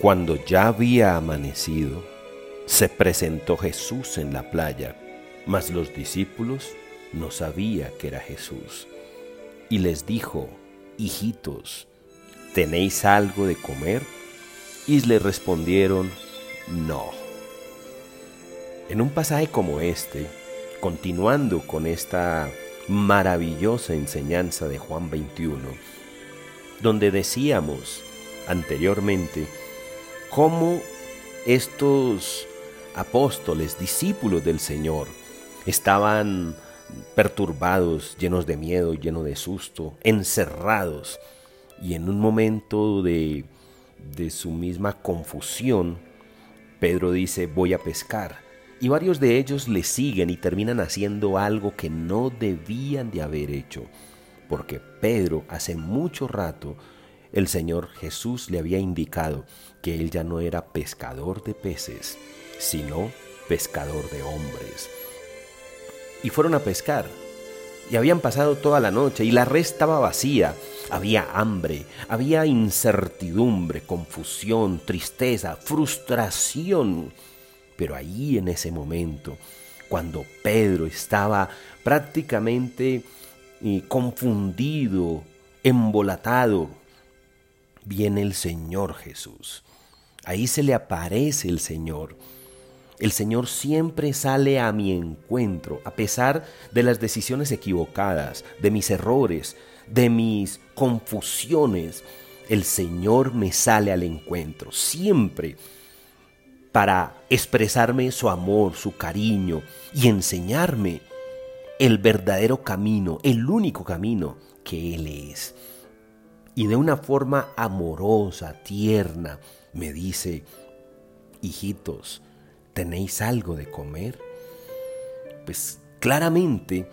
Cuando ya había amanecido, se presentó Jesús en la playa, mas los discípulos no sabían que era Jesús. Y les dijo, hijitos, ¿tenéis algo de comer? Y le respondieron, no. En un pasaje como este, continuando con esta maravillosa enseñanza de Juan 21, donde decíamos anteriormente cómo estos apóstoles, discípulos del Señor, estaban perturbados, llenos de miedo, llenos de susto, encerrados. Y en un momento de, de su misma confusión, Pedro dice, voy a pescar. Y varios de ellos le siguen y terminan haciendo algo que no debían de haber hecho. Porque Pedro hace mucho rato el Señor Jesús le había indicado que él ya no era pescador de peces, sino pescador de hombres. Y fueron a pescar. Y habían pasado toda la noche y la red estaba vacía. Había hambre, había incertidumbre, confusión, tristeza, frustración. Pero ahí en ese momento, cuando Pedro estaba prácticamente eh, confundido, embolatado, viene el Señor Jesús. Ahí se le aparece el Señor. El Señor siempre sale a mi encuentro, a pesar de las decisiones equivocadas, de mis errores, de mis confusiones. El Señor me sale al encuentro, siempre para expresarme su amor, su cariño y enseñarme el verdadero camino, el único camino que Él es y de una forma amorosa, tierna, me dice, hijitos, ¿tenéis algo de comer? Pues claramente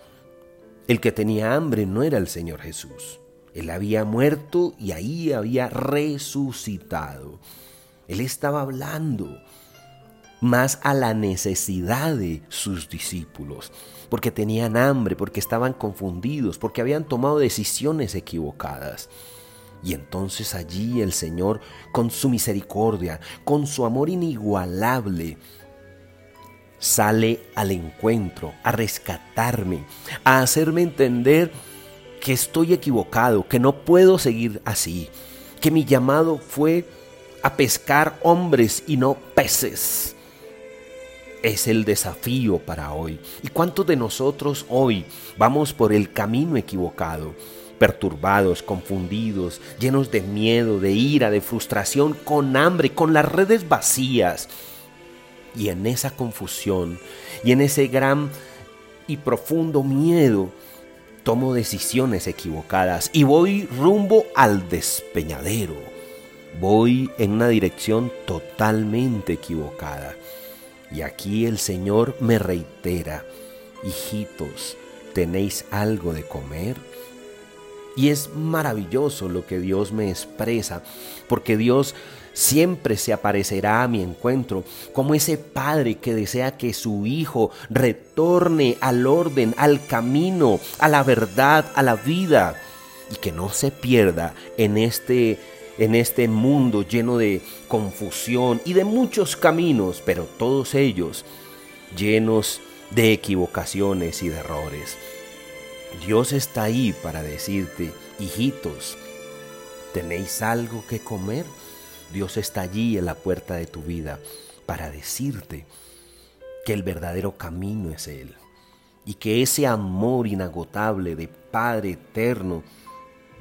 el que tenía hambre no era el Señor Jesús. Él había muerto y ahí había resucitado. Él estaba hablando más a la necesidad de sus discípulos, porque tenían hambre, porque estaban confundidos, porque habían tomado decisiones equivocadas. Y entonces allí el Señor, con su misericordia, con su amor inigualable, sale al encuentro, a rescatarme, a hacerme entender que estoy equivocado, que no puedo seguir así, que mi llamado fue a pescar hombres y no peces. Es el desafío para hoy. ¿Y cuántos de nosotros hoy vamos por el camino equivocado? Perturbados, confundidos, llenos de miedo, de ira, de frustración, con hambre, con las redes vacías. Y en esa confusión y en ese gran y profundo miedo, tomo decisiones equivocadas y voy rumbo al despeñadero. Voy en una dirección totalmente equivocada. Y aquí el Señor me reitera, hijitos, ¿tenéis algo de comer? Y es maravilloso lo que Dios me expresa, porque Dios siempre se aparecerá a mi encuentro como ese padre que desea que su hijo retorne al orden, al camino, a la verdad, a la vida y que no se pierda en este en este mundo lleno de confusión y de muchos caminos, pero todos ellos llenos de equivocaciones y de errores. Dios está ahí para decirte, hijitos, ¿tenéis algo que comer? Dios está allí en la puerta de tu vida para decirte que el verdadero camino es Él y que ese amor inagotable de Padre eterno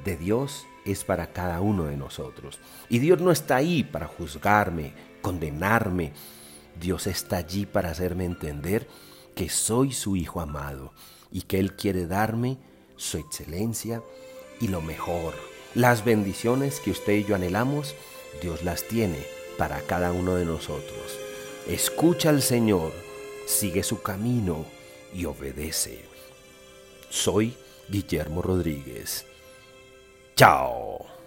de Dios es para cada uno de nosotros. Y Dios no está ahí para juzgarme, condenarme. Dios está allí para hacerme entender que soy su Hijo amado y que Él quiere darme su excelencia y lo mejor. Las bendiciones que usted y yo anhelamos, Dios las tiene para cada uno de nosotros. Escucha al Señor, sigue su camino y obedece. Soy Guillermo Rodríguez. Chao.